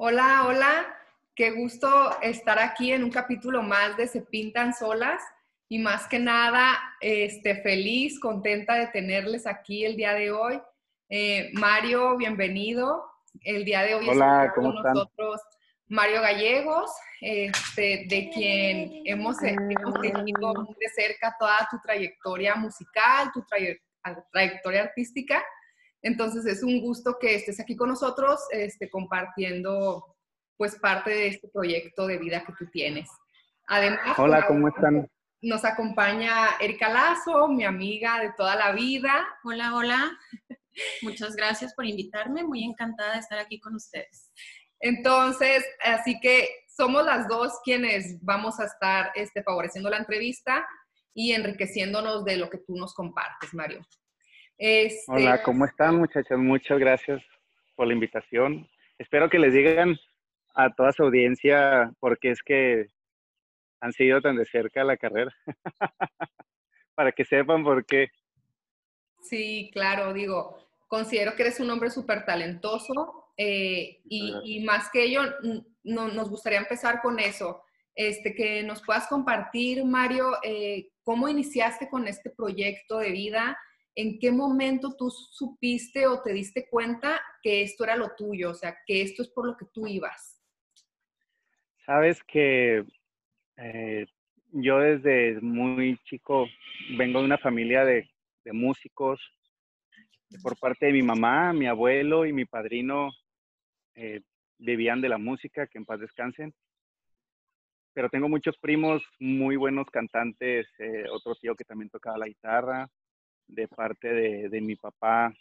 Hola, hola. Qué gusto estar aquí en un capítulo más de Se Pintan Solas y más que nada, este, feliz, contenta de tenerles aquí el día de hoy. Eh, Mario, bienvenido. El día de hoy Hola, ¿cómo con nosotros Mario Gallegos, este, de quien hemos, hemos seguido de cerca toda tu trayectoria musical, tu trayectoria artística. Entonces es un gusto que estés aquí con nosotros este, compartiendo pues parte de este proyecto de vida que tú tienes. Además, Hola, ¿cómo están? Nos acompaña Erika Lazo, mi amiga de toda la vida. Hola, hola. Muchas gracias por invitarme. Muy encantada de estar aquí con ustedes. Entonces, así que somos las dos quienes vamos a estar este, favoreciendo la entrevista y enriqueciéndonos de lo que tú nos compartes, Mario. Este, Hola, ¿cómo están muchachos? Muchas gracias por la invitación. Espero que les digan a toda su audiencia porque es que han seguido tan de cerca la carrera. Para que sepan por qué. Sí, claro, digo, considero que eres un hombre súper talentoso eh, y, más que ello, no, nos gustaría empezar con eso. Este, que nos puedas compartir, Mario, eh, cómo iniciaste con este proyecto de vida, ¿en qué momento tú supiste o te diste cuenta que esto era lo tuyo? O sea, que esto es por lo que tú ibas. Sabes que eh, yo desde muy chico vengo de una familia de, músicos. Por parte de mi mamá, mi abuelo y mi padrino eh, vivían de la música, que en paz descansen. Pero tengo muchos primos muy buenos cantantes, eh, otro tío que también tocaba la guitarra, de parte de, mi papá.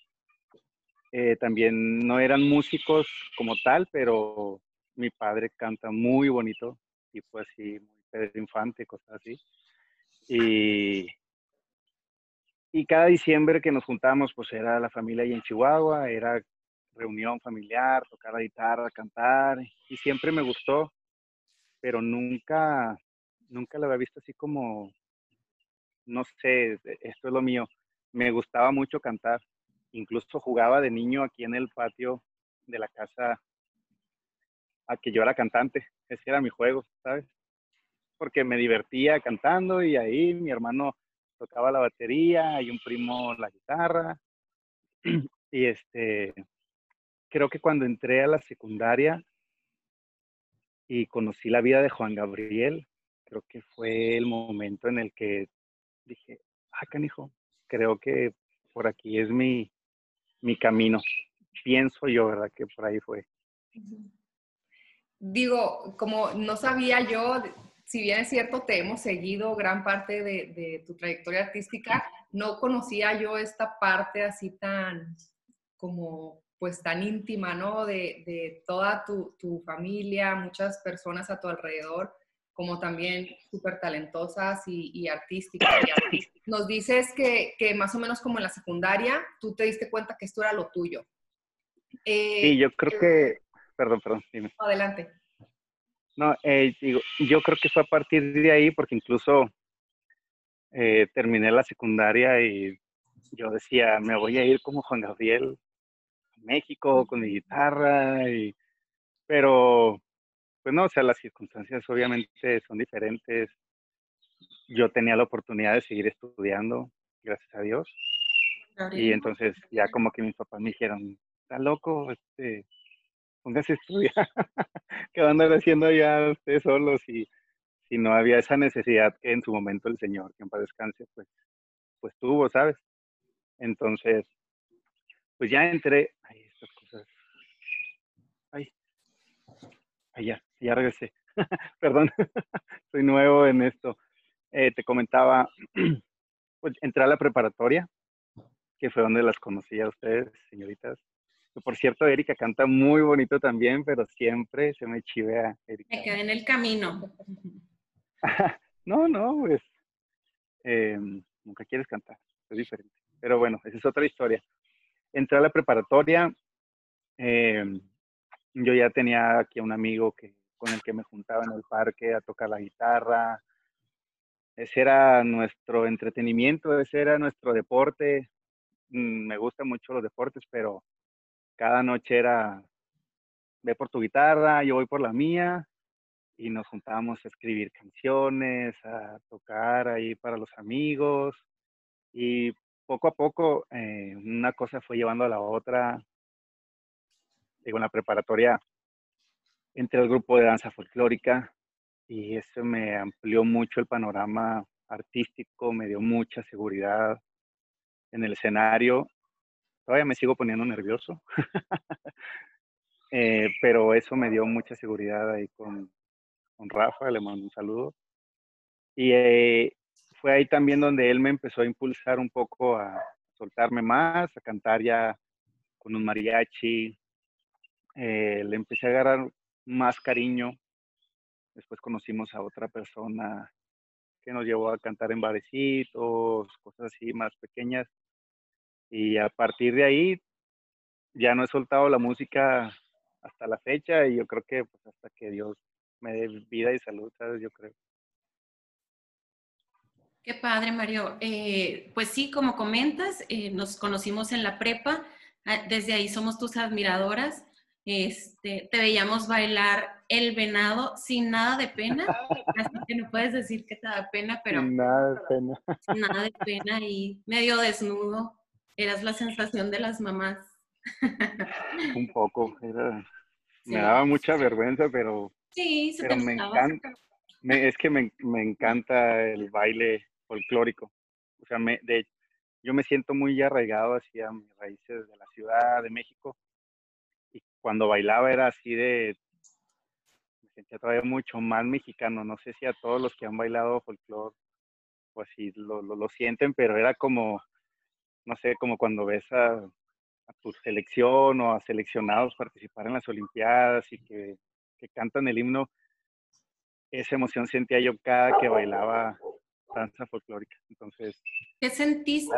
Eh, también no eran músicos como tal, pero mi padre canta muy bonito, tipo así, muy Pedro Infante, cosas así. Y, y cada diciembre que nos juntamos, pues era la familia ahí en Chihuahua, era reunión familiar, tocar la guitarra, cantar, y siempre me gustó, pero nunca, nunca lo había visto así como, no sé, esto es lo mío me gustaba mucho cantar. Incluso jugaba de niño aquí en el patio de la casa a que yo era cantante. Ese era mi juego, ¿sabes? Porque me divertía cantando y ahí mi hermano tocaba la batería y un primo la guitarra. Y este, creo que cuando entré a la secundaria y conocí la vida de Juan Gabriel, creo que fue el momento en el que dije, ah, canijo, creo que por aquí es mi, camino. Pienso yo, ¿verdad? Que por ahí fue. Digo, como no sabía yo, si bien es cierto, te hemos seguido gran parte de, tu trayectoria artística, no conocía yo esta parte así tan, como, pues tan íntima, ¿no? De, toda tu, tu, familia, muchas personas a tu alrededor como también súper talentosas y, artísticas. Nos dices que, más o menos como en la secundaria, tú te diste cuenta que esto era lo tuyo. Eh, sí, yo creo que, perdón, perdón, dime. Adelante. No, eh, digo, yo creo que fue a partir de ahí, porque incluso eh, terminé la secundaria y yo decía, me voy a ir como Juan Gabriel a México con mi guitarra, y, pero pues no, o sea, las circunstancias obviamente son diferentes. Yo tenía la oportunidad de seguir estudiando, gracias a Dios. Y entonces ya como que mis papás me dijeron, está loco, este, póngase a estudiar. ¿Qué van a andar haciendo ya ustedes solos? Y si no había esa necesidad que en su momento el Señor, que en paz descanse, pues, pues tuvo, ¿sabes? Entonces, pues ya entré, ay, estas cosas, ay, allá ya regresé. Perdón, soy nuevo en esto. Eh, te comentaba, pues entré a la preparatoria, que fue donde las conocí a ustedes, señoritas. Por cierto, Erika canta muy bonito también, pero siempre se me chivea, Erika. Me quedé en el camino. no, no, pues em, nunca quieres cantar, es diferente. Pero bueno, esa es otra historia. Entré a la preparatoria, em, yo ya tenía aquí a un amigo que con el que me juntaba en el parque a tocar la guitarra. Ese era nuestro entretenimiento, ese era nuestro deporte. Mm, me gustan mucho los deportes, pero cada noche era ve por tu guitarra, yo voy por la mía, y nos juntábamos a escribir canciones, a tocar ahí para los amigos, y poco a poco eh, una cosa fue llevando a la otra. Digo, en la preparatoria entré al grupo de danza folclórica y eso me amplió mucho el panorama artístico, me dio mucha seguridad en el escenario. Todavía me sigo poniendo nervioso, eh, pero eso me dio mucha seguridad ahí con, con Rafa, le mando un saludo. Y eh, fue ahí también donde él me empezó a impulsar un poco a soltarme más, a cantar ya con un mariachi. Eh, le empecé a agarrar más cariño. Después conocimos a otra persona que nos llevó a cantar en barecitos, cosas así más pequeñas. Y a partir de ahí ya no he soltado la música hasta la fecha y yo creo que pues hasta que Dios me dé vida y salud, ¿sabes? Yo creo. Qué padre, Mario. Eh, pues sí, como comentas, eh, nos conocimos en la prepa, ah, desde ahí somos tus admiradoras. Este, te veíamos bailar el venado sin nada de pena, así que no puedes decir que te da pena, pero... Sin nada de pena. Sin nada de pena y medio desnudo. Eras la sensación de las mamás. Un poco, me daba mucha vergüenza, pero, sí, se pero me encanta. es que me, me, encanta el baile folclórico. O sea, me, de, yo me siento muy arraigado hacia mis raíces de la Ciudad de México cuando bailaba era así de, me sentía todavía mucho más mexicano. No sé si a todos los que han bailado folclore, pues sí lo, lo, sienten, pero era como, no sé, como cuando ves a, a, tu selección o a seleccionados participar en las Olimpiadas y que, que cantan el himno. Esa emoción sentía yo cada que bailaba danza folclórica. Entonces, ¿qué sentiste?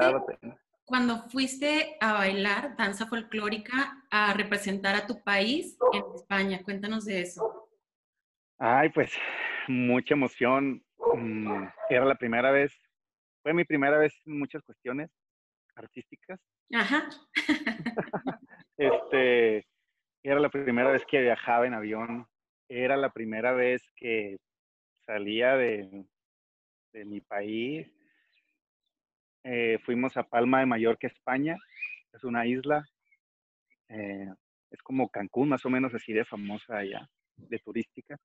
Cuando fuiste a bailar danza folclórica a representar a tu país en España. Cuéntanos de eso. Ay, pues mucha emoción. Mm, era la primera vez, fue mi primera vez en muchas cuestiones artísticas. Ajá. este, era la primera vez que viajaba en avión. Era la primera vez que salía de, de mi país eh, fuimos a Palma de Mallorca, España. Es una isla. Eh, es como Cancún, más o menos así de famosa allá, de turística.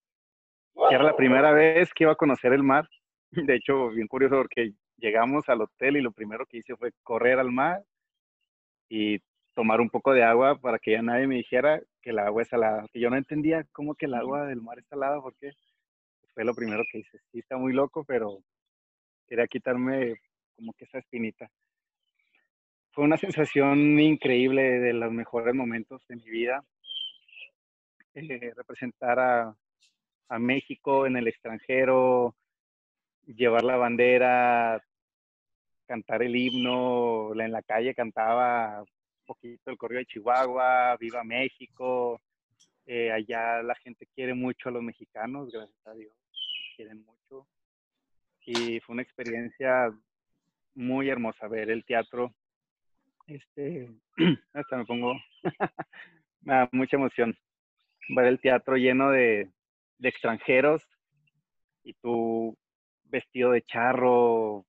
era la primera vez que iba a conocer el mar. De hecho, bien curioso porque llegamos al hotel y lo primero que hice fue correr al mar y tomar un poco de agua para que ya nadie me dijera que el agua es salada. Que yo no entendía cómo que el agua del mar es salada, porque fue lo primero que hice. Sí, está muy loco, pero quería quitarme como que esa espinita. Fue una sensación increíble de los mejores momentos de mi vida. Eh, representar a, a México en el extranjero, llevar la bandera, cantar el himno, en la calle cantaba un poquito el correo de Chihuahua, Viva México, eh, allá la gente quiere mucho a los mexicanos, gracias a Dios, quieren mucho. Y fue una experiencia muy hermosa ver el teatro. Este, hasta me pongo, da mucha emoción ver el teatro lleno de, de extranjeros y tú vestido de charro,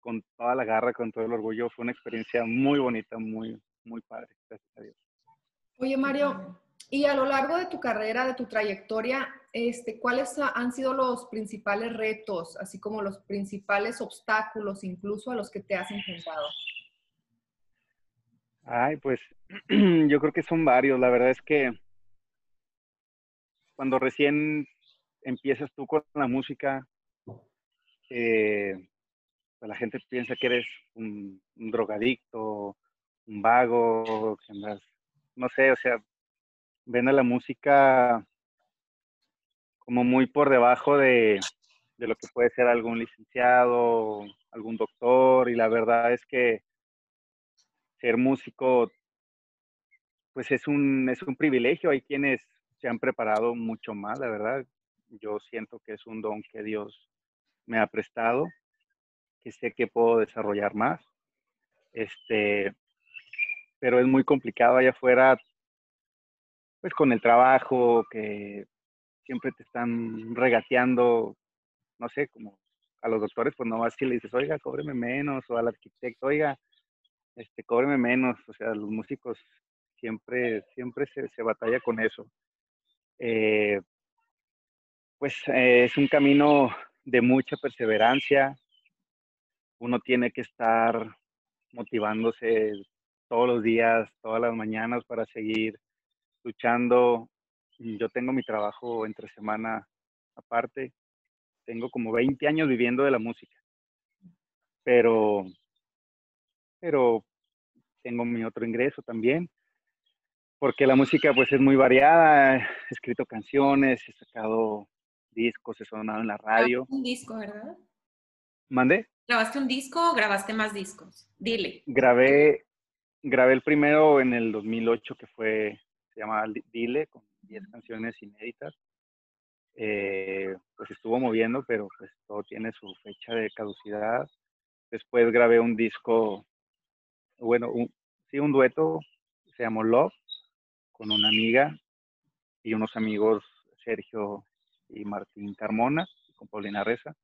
con toda la garra, con todo el orgullo. Fue una experiencia muy bonita, muy, muy padre. Gracias a Dios. Oye, Mario, y a lo largo de tu carrera, de tu trayectoria, este, ¿cuáles han sido los principales retos, así como los principales obstáculos incluso a los que te has enfrentado? Ay, pues yo creo que son varios. La verdad es que cuando recién empiezas tú con la música, eh, pues la gente piensa que eres un, drogadicto, un vago, que andas, no sé, o sea, ven a la música como muy por debajo de, de, lo que puede ser algún licenciado, algún doctor, y la verdad es que ser músico, pues es un, es un privilegio. Hay quienes se han preparado mucho más, la verdad. Yo siento que es un don que Dios me ha prestado, que sé que puedo desarrollar más. Este, pero es muy complicado allá afuera pues con el trabajo, que siempre te están regateando, no sé, como a los doctores, pues no vas y le dices, oiga, cóbreme menos, o al arquitecto, oiga, este, cóbreme menos, o sea, los músicos siempre, siempre se, se batalla con eso. Eh, pues eh, es un camino de mucha perseverancia, uno tiene que estar motivándose todos los días, todas las mañanas para seguir luchando. Yo tengo mi trabajo entre semana aparte, tengo como 20 años viviendo de la música, pero, pero tengo mi otro ingreso también, porque la música pues es muy variada, he escrito canciones, he sacado discos, he sonado en la radio. Un disco, ¿verdad? ¿Mande? ¿Grabaste un disco o grabaste más discos? Dile. Grabé, grabé el primero en el 2008 que fue, se llamaba Dile, con 10 canciones inéditas. Eh, pues estuvo moviendo, pero pues todo tiene su fecha de caducidad. Después grabé un disco, bueno, un, sí, un dueto, se llamó Love, con una amiga y unos amigos, Sergio y Martín Carmona, con Paulina Reza.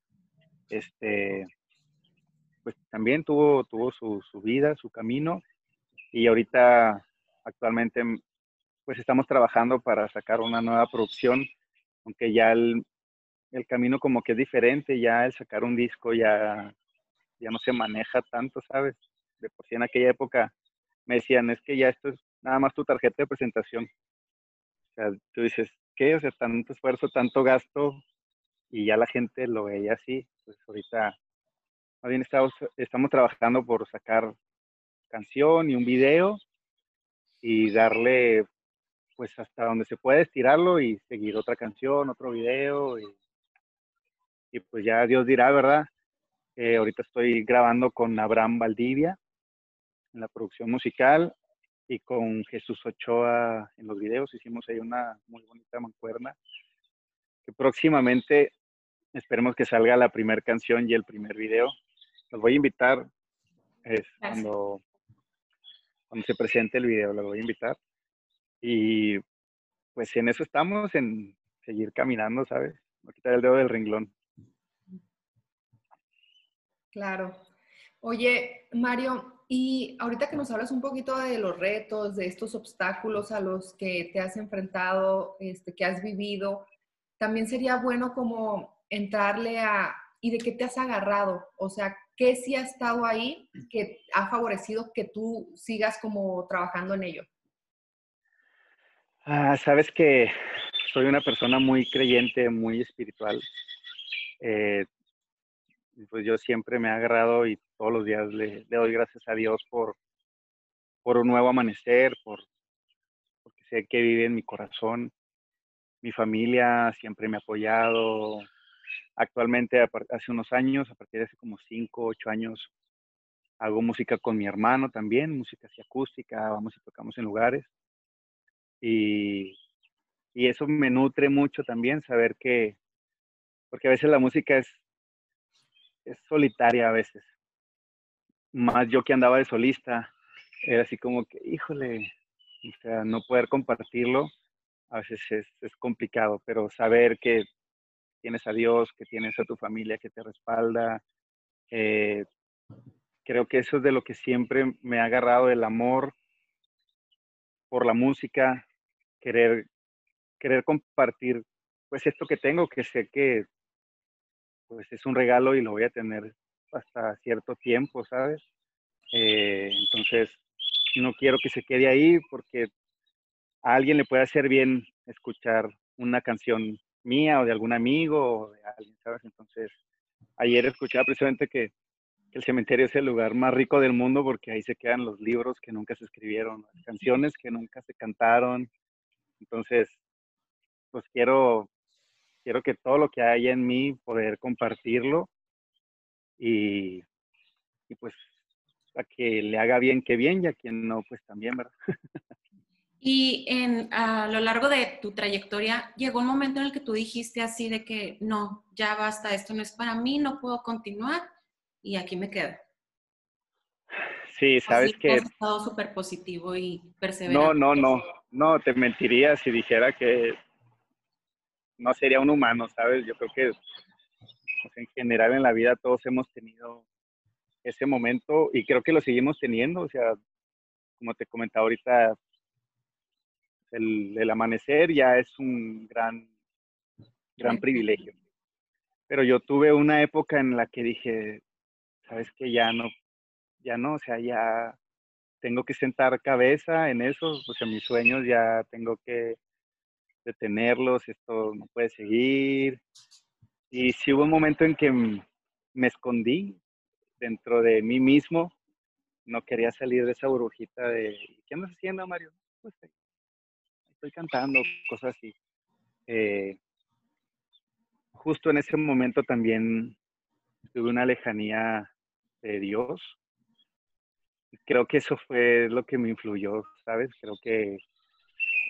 Este, pues también tuvo, tuvo su, su vida, su camino, y ahorita actualmente pues estamos trabajando para sacar una nueva producción aunque ya el, camino como que es diferente, ya el sacar un disco ya, ya no se maneja tanto, ¿sabes? De por sí en aquella época me decían, es que ya esto es nada más tu tarjeta de presentación. O sea, tú dices, ¿qué? O sea, tanto esfuerzo, tanto gasto, y ya la gente lo veía así. Pues ahorita, más bien estamos, estamos trabajando por sacar canción y un video y darle pues hasta donde se puede estirarlo y seguir otra canción, otro video y, pues ya Dios dirá, ¿verdad? Eh, ahorita estoy grabando con Abraham Valdivia en la producción musical y con Jesús Ochoa en los videos. Hicimos ahí una muy bonita mancuerna que próximamente esperemos que salga la primera canción y el primer video. Los voy a invitar es, cuando, cuando se presente el video, los voy a invitar. Y pues en eso estamos, en seguir caminando, ¿sabes? No quitar el dedo del renglón. Claro. Oye, Mario, y ahorita que nos hablas un poquito de los retos, de estos obstáculos a los que te has enfrentado, este, que has vivido, también sería bueno como entrarle a, ¿y de qué te has agarrado? O sea, ¿qué sí ha estado ahí que ha favorecido que tú sigas como trabajando en ello? Ah, sabes que soy una persona muy creyente, muy espiritual. Eh, pues yo siempre me he agarrado y todos los días le, doy gracias a Dios por, por un nuevo amanecer, por, porque sé que vive en mi corazón. Mi familia siempre me ha apoyado. Actualmente, hace unos años, a partir de hace como 5, 8 años, hago música con mi hermano también, música así acústica, vamos y tocamos en lugares. Y, eso me nutre mucho también, saber que, porque a veces la música es, es solitaria a veces. Más yo que andaba de solista, era así como que, híjole, o sea, no poder compartirlo a veces es, es, complicado, pero saber que tienes a Dios, que tienes a tu familia que te respalda, eh, creo que eso es de lo que siempre me ha agarrado el amor por la música, querer, querer compartir pues esto que tengo, que sé que pues es un regalo y lo voy a tener hasta cierto tiempo, ¿sabes? Eh, entonces, no quiero que se quede ahí porque a alguien le puede hacer bien escuchar una canción mía o de algún amigo o de alguien, ¿sabes? Entonces, ayer escuchaba precisamente que el cementerio es el lugar más rico del mundo porque ahí se quedan los libros que nunca se escribieron, las canciones que nunca se cantaron, entonces, pues quiero, quiero que todo lo que hay en mí poder compartirlo y, y pues a que le haga bien que bien y a quien no, pues también, ¿verdad? Y en, a lo largo de tu trayectoria, llegó un momento en el que tú dijiste así de que no, ya basta, esto no es para mí, no puedo continuar y aquí me quedo. Sí, sabes que... Has estado súper positivo y perseverante. No, no, no no, te mentiría si dijera que no sería un humano, ¿sabes? Yo creo que pues, en general en la vida todos hemos tenido ese momento y creo que lo seguimos teniendo, o sea, como te comentaba ahorita, el, el amanecer ya es un gran, gran privilegio. Pero yo tuve una época en la que dije, sabes que ya no, ya no, o sea, ya tengo que sentar cabeza en eso, o sea, mis sueños ya tengo que detenerlos, esto no puede seguir. Y sí hubo un momento en que me escondí dentro de mí mismo, no quería salir de esa burbujita de, ¿qué andas haciendo, Mario? Pues estoy cantando, cosas así. Eh, justo en ese momento también tuve una lejanía de Dios creo que eso fue lo que me influyó, ¿sabes? Creo que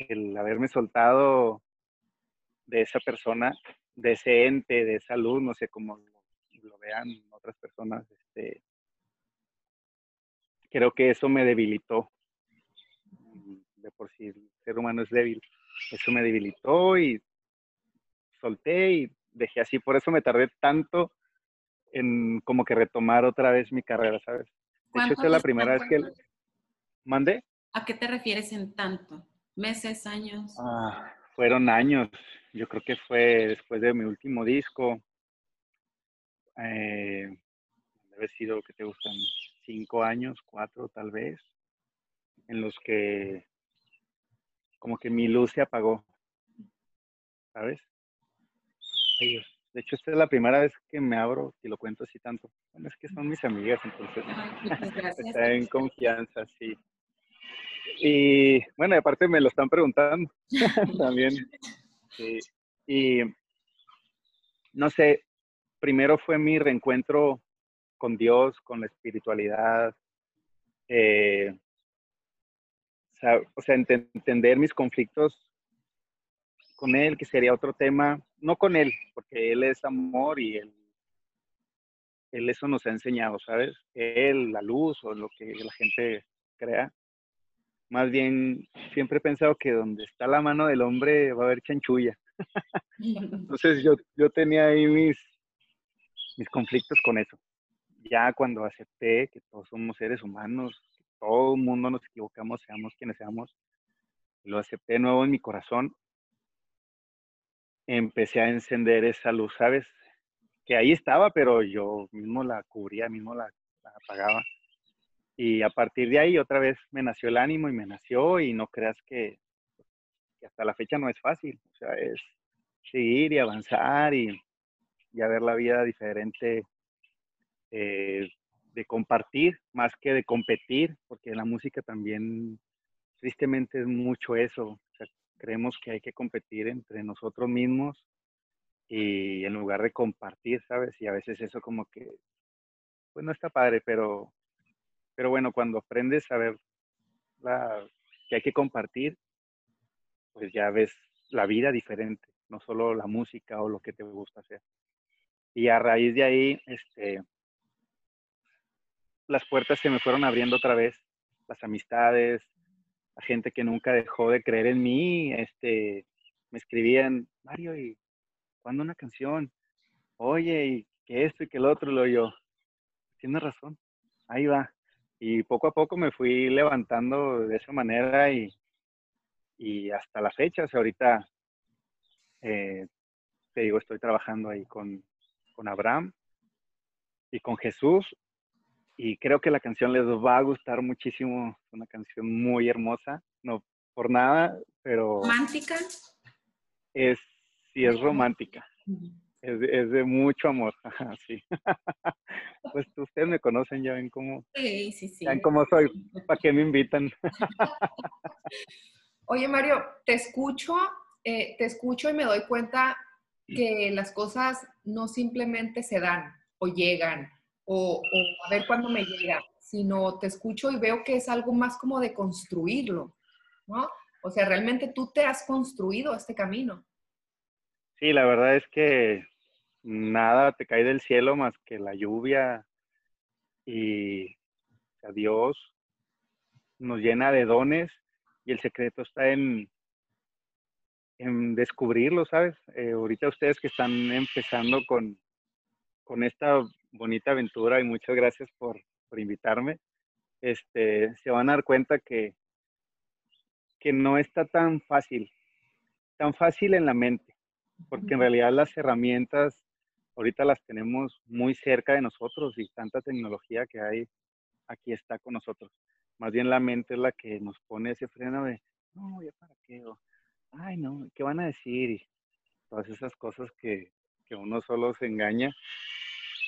el haberme soltado de esa persona, de ese ente, de esa luz, no sé cómo lo, vean otras personas, este, creo que eso me debilitó. De por sí el ser humano es débil. Eso me debilitó y solté y dejé así. Por eso me tardé tanto en como que retomar otra vez mi carrera, ¿sabes? De hecho, esta es la primera vez que... ¿Mandé? ¿A qué te refieres en tanto? ¿Meses, años? Ah, fueron años. Yo creo que fue después de mi último disco. Eh, debe haber sido que te gustan cinco años, cuatro tal vez, en los que como que mi luz se apagó. ¿Sabes? Ellos. De hecho, esta es la primera vez que me abro y lo cuento así tanto. Bueno, es que son mis amigas, entonces está en confianza, sí. Y bueno, aparte me lo están preguntando también. Sí. Y no sé, primero fue mi reencuentro con Dios, con la espiritualidad. Eh, o sea, entender mis conflictos con él, que sería otro tema, no con él, porque él es amor y él, eso nos ha enseñado, ¿sabes? Él, la luz o lo que la gente crea. Más bien, siempre he pensado que donde está la mano del hombre va a haber chanchulla. Entonces yo, yo tenía ahí mis, mis conflictos con eso. Ya cuando acepté que todos somos seres humanos, todo el mundo nos equivocamos, seamos quienes seamos, lo acepté de nuevo en mi corazón, empecé a encender esa luz, ¿sabes? Que ahí estaba, pero yo mismo la cubría, mismo la, apagaba. Y a partir de ahí otra vez me nació el ánimo y me nació y no creas que, hasta la fecha no es fácil, o sea, es seguir y avanzar y, ver la vida diferente, eh, de compartir más que de competir, porque la música también tristemente es mucho eso, creemos que hay que competir entre nosotros mismos y en lugar de compartir, ¿sabes? Y a veces eso como que, pues no está padre, pero, pero bueno, cuando aprendes a ver que hay que compartir, pues ya ves la vida diferente, no solo la música o lo que te gusta hacer. Y a raíz de ahí, este, las puertas se me fueron abriendo otra vez, las amistades, la gente que nunca dejó de creer en mí, este, me escribían, Mario, ¿y cuándo una canción? Oye, y que esto y que el otro, lo yo, tienes razón, ahí va. Y poco a poco me fui levantando de esa manera y, y hasta la fecha, o sea, ahorita, eh, te digo, estoy trabajando ahí con, con Abraham y con Jesús y creo que la canción les va a gustar muchísimo. Es una canción muy hermosa, no por nada, pero... ¿Romántica? Es, sí, es romántica. Es, es de mucho amor, sí. pues ustedes me conocen, ya ven cómo... Sí, sí, sí. Ya ven cómo soy, ¿para qué me invitan? Oye, Mario, te escucho, eh, te escucho y me doy cuenta que las cosas no simplemente se dan o llegan o, a ver cuándo me llega, sino te escucho y veo que es algo más como de construirlo, ¿no? O sea, realmente tú te has construido este camino. Sí, la verdad es que nada te cae del cielo más que la lluvia y Dios nos llena de dones y el secreto está en, en descubrirlo, ¿sabes? Eh, ahorita ustedes que están empezando con, con esta bonita aventura y muchas gracias por, por invitarme, este, se van a dar cuenta que, que no está tan fácil, tan fácil en la mente, porque en realidad las herramientas ahorita las tenemos muy cerca de nosotros y tanta tecnología que hay aquí está con nosotros. Más bien la mente es la que nos pone ese freno de, no, ya para qué, ay, no, ¿qué van a decir? Y todas esas cosas que, que uno solo se engaña.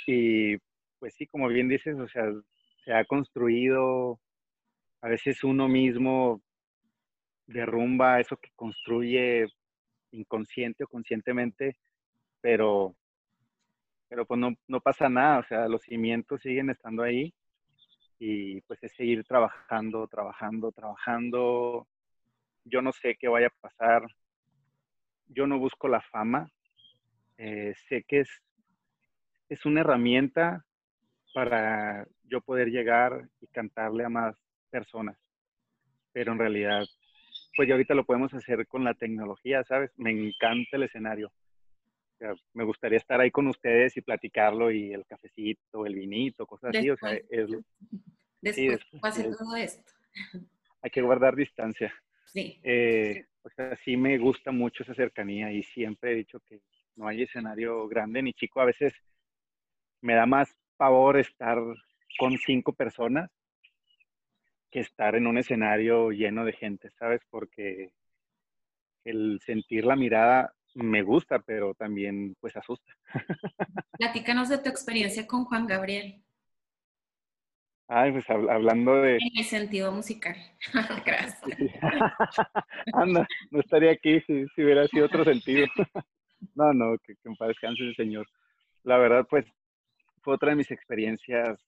Y pues sí, como bien dices, o sea, se ha construido, a veces uno mismo derrumba eso que construye inconsciente o conscientemente, pero, pero pues no, no pasa nada, o sea, los cimientos siguen estando ahí y pues es seguir trabajando, trabajando, trabajando. Yo no sé qué vaya a pasar, yo no busco la fama, eh, sé que es, es una herramienta para yo poder llegar y cantarle a más personas, pero en realidad pues ya ahorita lo podemos hacer con la tecnología, ¿sabes? Me encanta el escenario. me gustaría estar ahí con ustedes y platicarlo y el cafecito, el vinito, cosas así. O sea, es, después, sí, todo esto. Hay que guardar distancia. Sí. Eh, o sea, sí me gusta mucho esa cercanía y siempre he dicho que no hay escenario grande ni chico. A veces me da más pavor estar con cinco personas que estar en un escenario lleno de gente, ¿sabes? Porque el sentir la mirada me gusta, pero también pues asusta. Platícanos de tu experiencia con Juan Gabriel. Ay, pues hablando de... En el sentido musical. Gracias. Anda, no estaría aquí si, hubiera sido otro sentido. no, no, que, que el Señor. La verdad, pues, fue otra de mis experiencias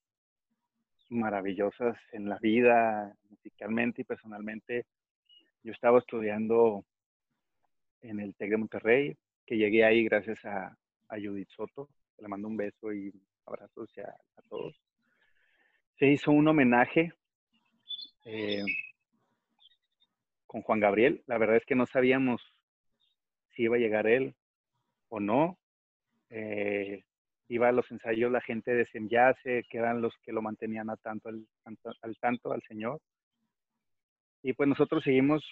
maravillosas en la vida, musicalmente y personalmente. Yo estaba estudiando en el TEC de Monterrey, que llegué ahí gracias a, Judith Soto. Le mando un beso y abrazos a, a todos. Se hizo un homenaje eh, con Juan Gabriel. La verdad es que no sabíamos si iba a llegar él o no. Eh, iba a los ensayos la gente de Semyase, que eran los que lo mantenían a tanto, al, al tanto al Señor. Y pues nosotros seguimos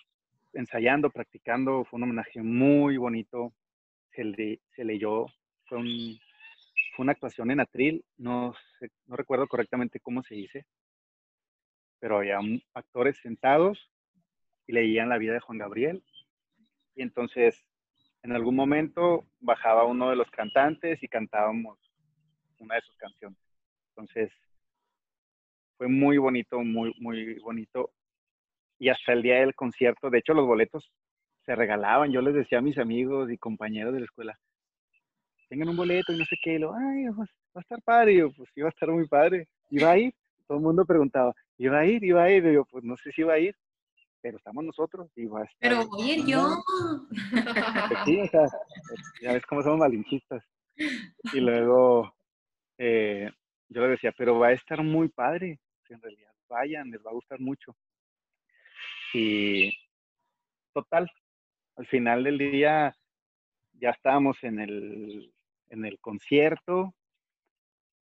ensayando, practicando, fue un homenaje muy bonito, se, se leyó, fue, un, fue, una actuación en atril, no, no recuerdo correctamente cómo se dice, pero había actores sentados y leían la vida de Juan Gabriel. Y entonces, en algún momento bajaba uno de los cantantes y cantábamos una de sus canciones. Entonces, fue muy bonito, muy, muy bonito. Y hasta el día del concierto, de hecho, los boletos se regalaban. Yo les decía a mis amigos y compañeros de la escuela, tengan un boleto y no sé qué. Y lo, ay, va a estar padre. Y yo, pues iba a estar muy padre. ¿Iba a ir? Todo el mundo preguntaba, ¿iba a ir? ¿Iba a ir? Y yo, pues no sé si iba a ir, pero estamos nosotros. Y va a estar, pero voy a ir yo. Pues sí, o sea, ya ves cómo somos malinchistas. Y luego, eh, yo le decía, pero va a estar muy padre, en realidad vayan, les va a gustar mucho. Y total, al final del día ya estábamos en el, en el concierto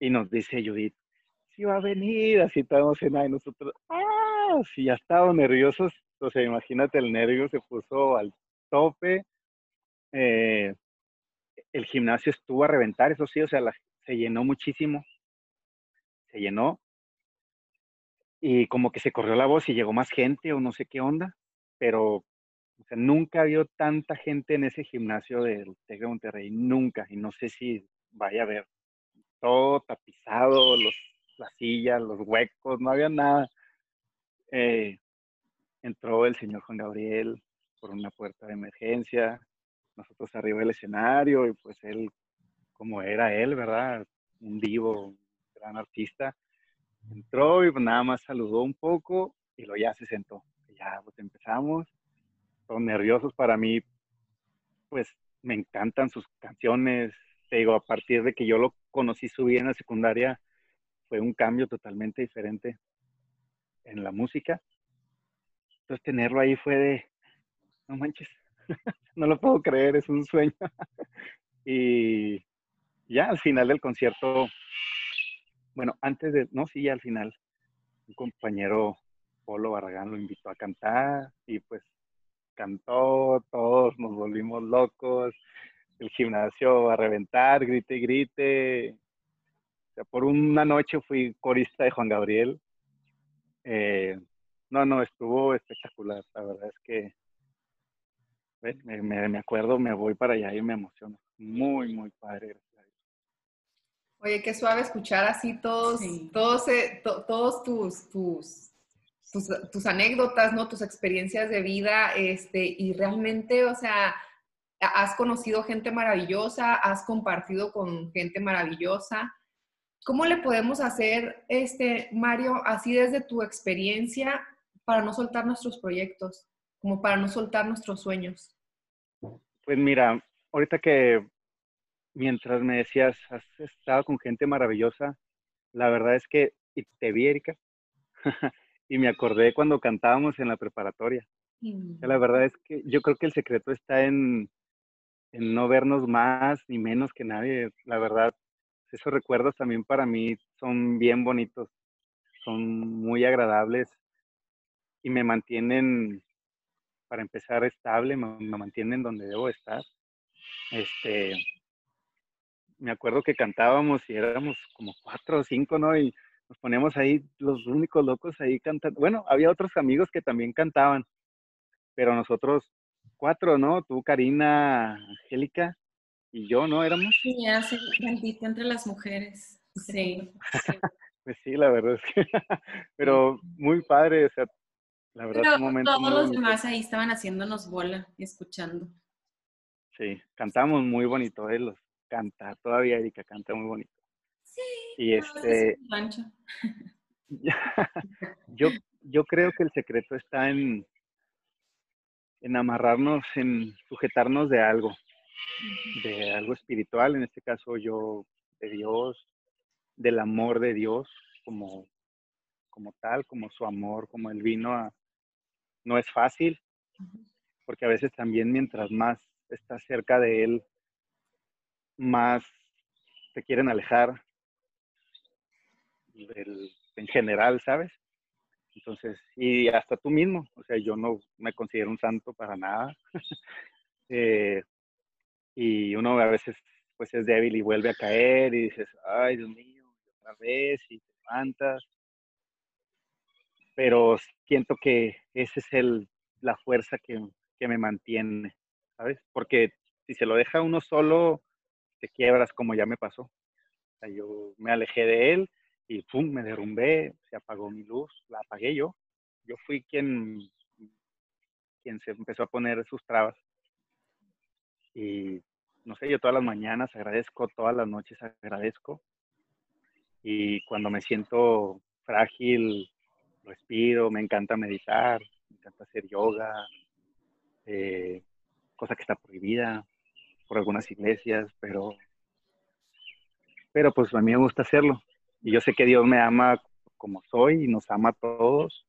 y nos dice Judith, sí va a venir, así estábamos en ahí nosotros, ah, sí, ya estábamos nerviosos, o sea, imagínate el nervio se puso al tope, eh, el gimnasio estuvo a reventar, eso sí, o sea, la, se llenó muchísimo, se llenó y como que se corrió la voz y llegó más gente o no sé qué onda, pero nunca había tanta gente en ese gimnasio del TEC de Monterrey, nunca, y no sé si vaya a haber todo tapizado, los, las sillas, los huecos, no había nada. Eh, entró el señor Juan Gabriel por una puerta de emergencia, nosotros arriba del escenario y pues él como era él, ¿verdad? Un vivo, un gran artista. Entró y pues nada más saludó un poco y luego ya se sentó. ya pues empezamos. Son nerviosos para mí, pues me encantan sus canciones. Te digo, a partir de que yo lo conocí su vida en la secundaria, fue un cambio totalmente diferente en la música. Entonces tenerlo ahí fue de, no manches, no lo puedo creer, es un sueño. y ya al final del concierto, bueno, antes de, no, sí, al final, un compañero, Polo Barragán, lo invitó a cantar y pues cantó, todos nos volvimos locos, el gimnasio a reventar, grite y grite. O sea, por una noche fui corista de Juan Gabriel. Eh, no, no, estuvo espectacular. La verdad es que me, me, acuerdo, me voy para allá y me emociono. Muy, muy padre. Oye, qué suave escuchar así todos, todos, eh, todos tus, tus, tus, anécdotas, ¿no? Tus experiencias de vida, este, y realmente, o sea, has conocido gente maravillosa, has compartido con gente maravillosa. ¿Cómo le podemos hacer, este, Mario, así desde tu experiencia, para no soltar nuestros proyectos, como para no soltar nuestros sueños? Pues mira, ahorita que mientras me decías, has estado con gente maravillosa, la verdad es que, y te vi, Erika, y me acordé cuando cantábamos en la preparatoria. La verdad es que yo creo que el secreto está en, en no vernos más ni menos que nadie. La verdad, esos recuerdos también para mí son bien bonitos, son muy agradables y me mantienen, para empezar, estable, me, mantienen donde debo estar. Este, me acuerdo que cantábamos y éramos como cuatro o cinco, ¿no? Y nos poníamos ahí los únicos locos ahí cantando. Bueno, había otros amigos que también cantaban, pero nosotros cuatro, ¿no? Tú, Karina, Angélica y yo, ¿no? Éramos. Sí, hace bendito entre las mujeres. Sí. pues sí, la verdad es que, pero muy padre, o sea, la verdad pero un momento todos los demás ahí estaban haciéndonos bola, escuchando. Sí, cantamos muy bonito, ¿eh? Los canta, todavía Erika canta muy bonito. Sí. Y este... yo, yo creo que el secreto está en, en amarrarnos, en sujetarnos de algo, de algo espiritual, en este caso yo de Dios, del amor de Dios como, como tal, como su amor, como el vino a, no es fácil, porque a veces también mientras más estás cerca de Él, más te quieren alejar en general, ¿sabes? Entonces, y hasta tú mismo, o sea, yo no me considero un santo para nada. Eh, y uno a veces pues es débil y vuelve a caer y dices, ay Dios mío, otra vez y te levantas. Pero siento que esa es el, la fuerza que, que me mantiene, ¿sabes? Porque si se lo deja uno solo, te quiebras como ya me pasó. Yo me alejé de él y ¡pum! me derrumbé, se apagó mi luz, la apagué yo. Yo fui quien, quien se empezó a poner sus trabas. Y no sé, yo todas las mañanas agradezco, todas las noches agradezco. Y cuando me siento frágil, respiro, me encanta meditar, me encanta hacer yoga, eh, cosa que está prohibida por algunas iglesias, pero, pero pues a mí me gusta hacerlo. Y yo sé que Dios me ama como soy y nos ama a todos.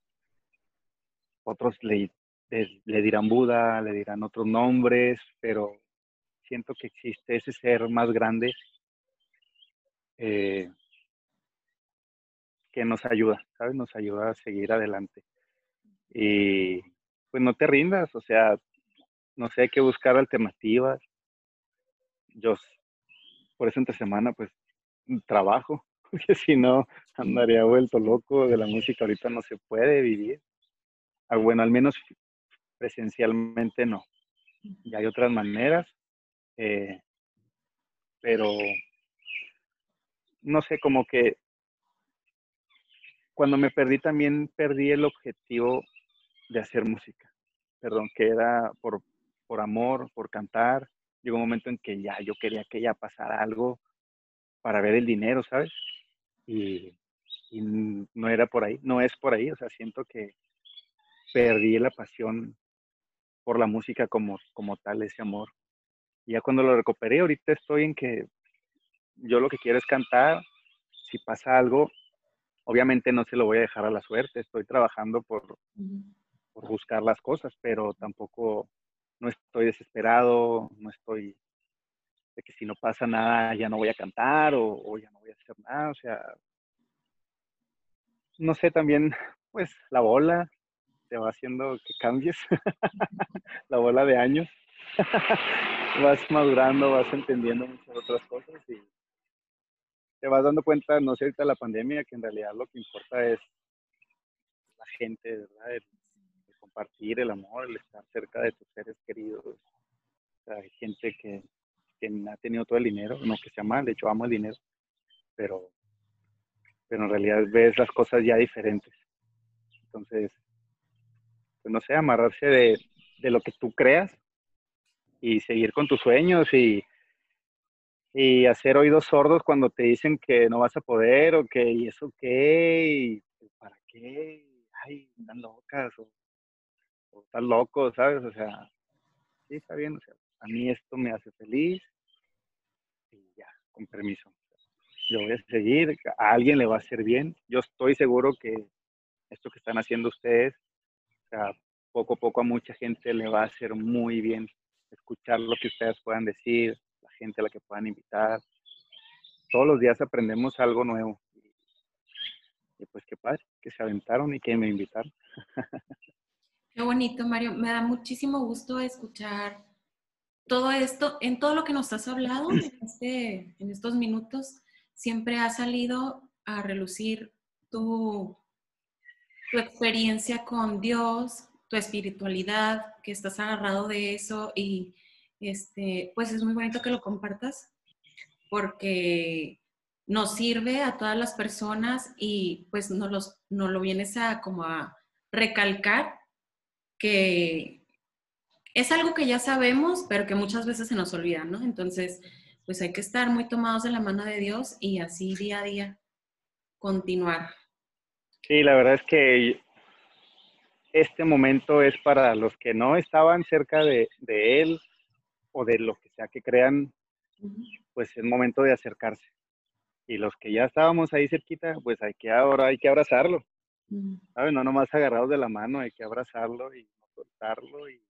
Otros le, le, dirán Buda, le dirán otros nombres, pero siento que existe ese ser más grande eh, que nos ayuda, ¿sabes? Nos ayuda a seguir adelante. Y pues no te rindas, o sea, no sé, hay que buscar alternativas. Yo, por eso entre semana, pues trabajo, porque si no andaría vuelto loco de la música. Ahorita no se puede vivir. Ah, bueno, al menos presencialmente no. Y hay otras maneras, eh, pero no sé, como que cuando me perdí también perdí el objetivo de hacer música. Perdón, que era por, por amor, por cantar. Llegó un momento en que ya yo quería que ya pasara algo para ver el dinero, ¿sabes? y, no era por ahí, no es por ahí, o sea, siento que perdí la pasión por la música como, como tal, ese amor. Y ya cuando lo recuperé, ahorita estoy en que yo lo que quiero es cantar, si pasa algo, obviamente no se lo voy a dejar a la suerte, estoy trabajando por, por buscar las cosas, pero tampoco no estoy desesperado, no estoy de que si no pasa nada ya no voy a cantar o, ya no voy a hacer nada, o sea, no sé, también pues la bola te va haciendo que cambies, la bola de años, vas madurando, vas entendiendo muchas otras cosas y te vas dando cuenta, no sé, ahorita la pandemia, que en realidad lo que importa es la gente, ¿verdad? Compartir el amor, el estar cerca de tus seres queridos. O sea, hay gente que, que ha tenido todo el dinero, no que sea mal, de hecho amo el dinero, pero, pero en realidad ves las cosas ya diferentes. Entonces, pues no sé, amarrarse de, de lo que tú creas y seguir con tus sueños y, y hacer oídos sordos cuando te dicen que no vas a poder o que y eso qué para qué ay están locas o, o están locos sabes o sea sí está bien o sea a mí esto me hace feliz y ya con permiso yo voy a seguir a alguien le va a hacer bien yo estoy seguro que esto que están haciendo ustedes o sea, poco a poco a mucha gente le va a hacer muy bien escuchar lo que ustedes puedan decir gente a la que puedan invitar. Todos los días aprendemos algo nuevo. Y pues qué padre, que se aventaron y que me invitaron. Qué bonito, Mario. Me da muchísimo gusto escuchar todo esto. En todo lo que nos has hablado en, este, en estos minutos, siempre ha salido a relucir tu, tu experiencia con Dios, tu espiritualidad, que estás agarrado de eso y este, pues es muy bonito que lo compartas porque nos sirve a todas las personas y pues nos, los, lo vienes a como a recalcar que es algo que ya sabemos, pero que muchas veces se nos olvida, ¿no? Entonces, pues hay que estar muy tomados de la mano de Dios y así día a día continuar. Sí, la verdad es que este momento es para los que no estaban cerca de, de Él, o de lo que sea que crean, pues es momento de acercarse. Y los que ya estábamos ahí cerquita, pues hay que ahora hay que abrazarlo. ¿Sabes? No nomás agarrados de la mano, hay que abrazarlo y soltarlo y,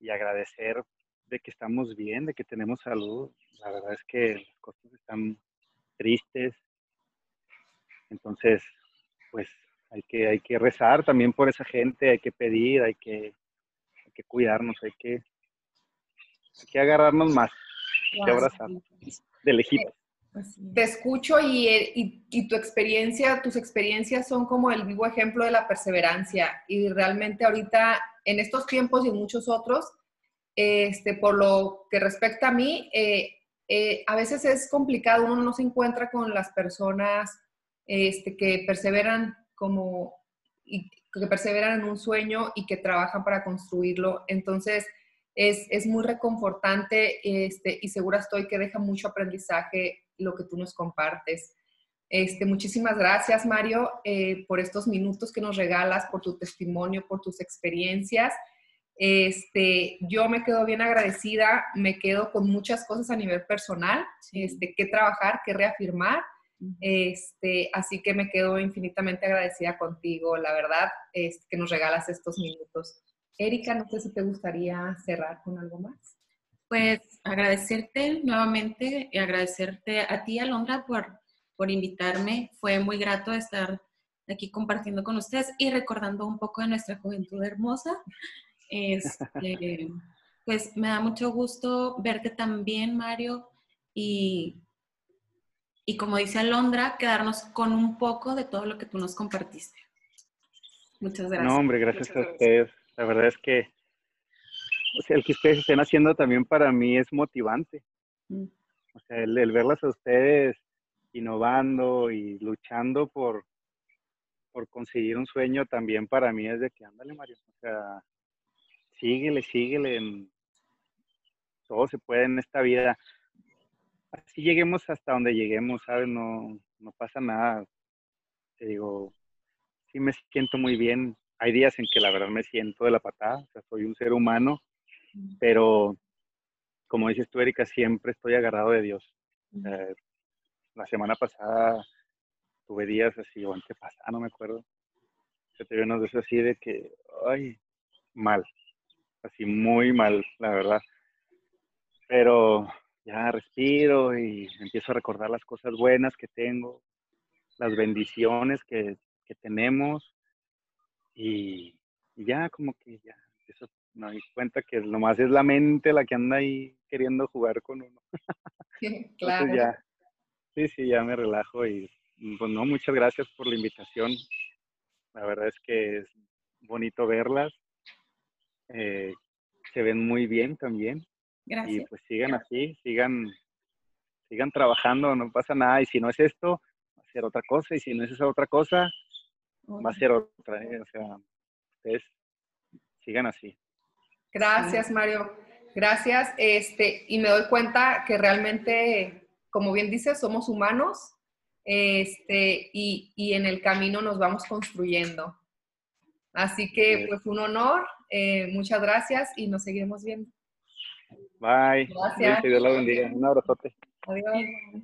y agradecer de que estamos bien, de que tenemos salud. La verdad es que las cosas están tristes. Entonces, pues hay que, hay que rezar también por esa gente, hay que pedir, hay que, hay que cuidarnos, hay que hay que agarrarnos más, hay que abrazarnos de lejito. Te escucho y, y, tu experiencia, tus experiencias son como el vivo ejemplo de la perseverancia y realmente ahorita en estos tiempos y muchos otros, este, por lo que respecta a mí, eh, eh, a veces es complicado, uno no se encuentra con las personas este, que perseveran como y que perseveran en un sueño y que trabajan para construirlo. Entonces, es, muy reconfortante este, y segura estoy que deja mucho aprendizaje lo que tú nos compartes. Este, muchísimas gracias, Mario, eh, por estos minutos que nos regalas, por tu testimonio, por tus experiencias. Este, yo me quedo bien agradecida, me quedo con muchas cosas a nivel personal, este, que trabajar, que reafirmar. Este, así que me quedo infinitamente agradecida contigo, la verdad, es que nos regalas estos minutos. Erika, no sé si te gustaría cerrar con algo más. Pues agradecerte nuevamente y agradecerte a ti, Alondra, por, por invitarme. Fue muy grato estar aquí compartiendo con ustedes y recordando un poco de nuestra juventud hermosa. Este, pues me da mucho gusto verte también, Mario, y, y como dice Alondra, quedarnos con un poco de todo lo que tú nos compartiste. Muchas gracias. No, hombre, gracias a ustedes. La verdad es que el que ustedes estén haciendo también para mí es motivante. Mm. O sea, el, verlas a ustedes innovando y luchando por, por conseguir un sueño también para mí es de que ándale, Mario. O sea, síguele, síguele. todo se puede en esta vida. Así lleguemos hasta donde lleguemos, ¿sabes? No, no pasa nada. Te digo, sí me siento muy bien hay días en que la verdad me siento de la patada, o sea, soy un ser humano, pero como dices tú, Erika, siempre estoy agarrado de Dios. la semana pasada tuve días así, o pasada, no me acuerdo, que te unos días así de que, ay, mal, así muy mal, la verdad. Pero ya respiro y empiezo a recordar las cosas buenas que tengo, las bendiciones que, que tenemos y, y ya como que ya empiezo me doy cuenta que nomás es la mente la que anda ahí queriendo jugar con uno. claro. ya, sí, sí, ya me relajo y pues no, muchas gracias por la invitación. La verdad es que es bonito verlas. Eh, se ven muy bien también. Gracias. Y pues sigan así, sigan, sigan trabajando, no pasa nada. Y si no es esto, va a ser otra cosa. Y si no es esa otra cosa, va a ser otra. ¿eh? O sea, ustedes sigan así. Gracias, Mario. Gracias. Este, y me doy cuenta que realmente, como bien dices, somos humanos este, y, y en el camino nos vamos construyendo. Así que, pues, un honor. Eh, muchas gracias y nos seguiremos viendo. Bye. Gracias. Dios la bendiga. Un abrazote. Adiós.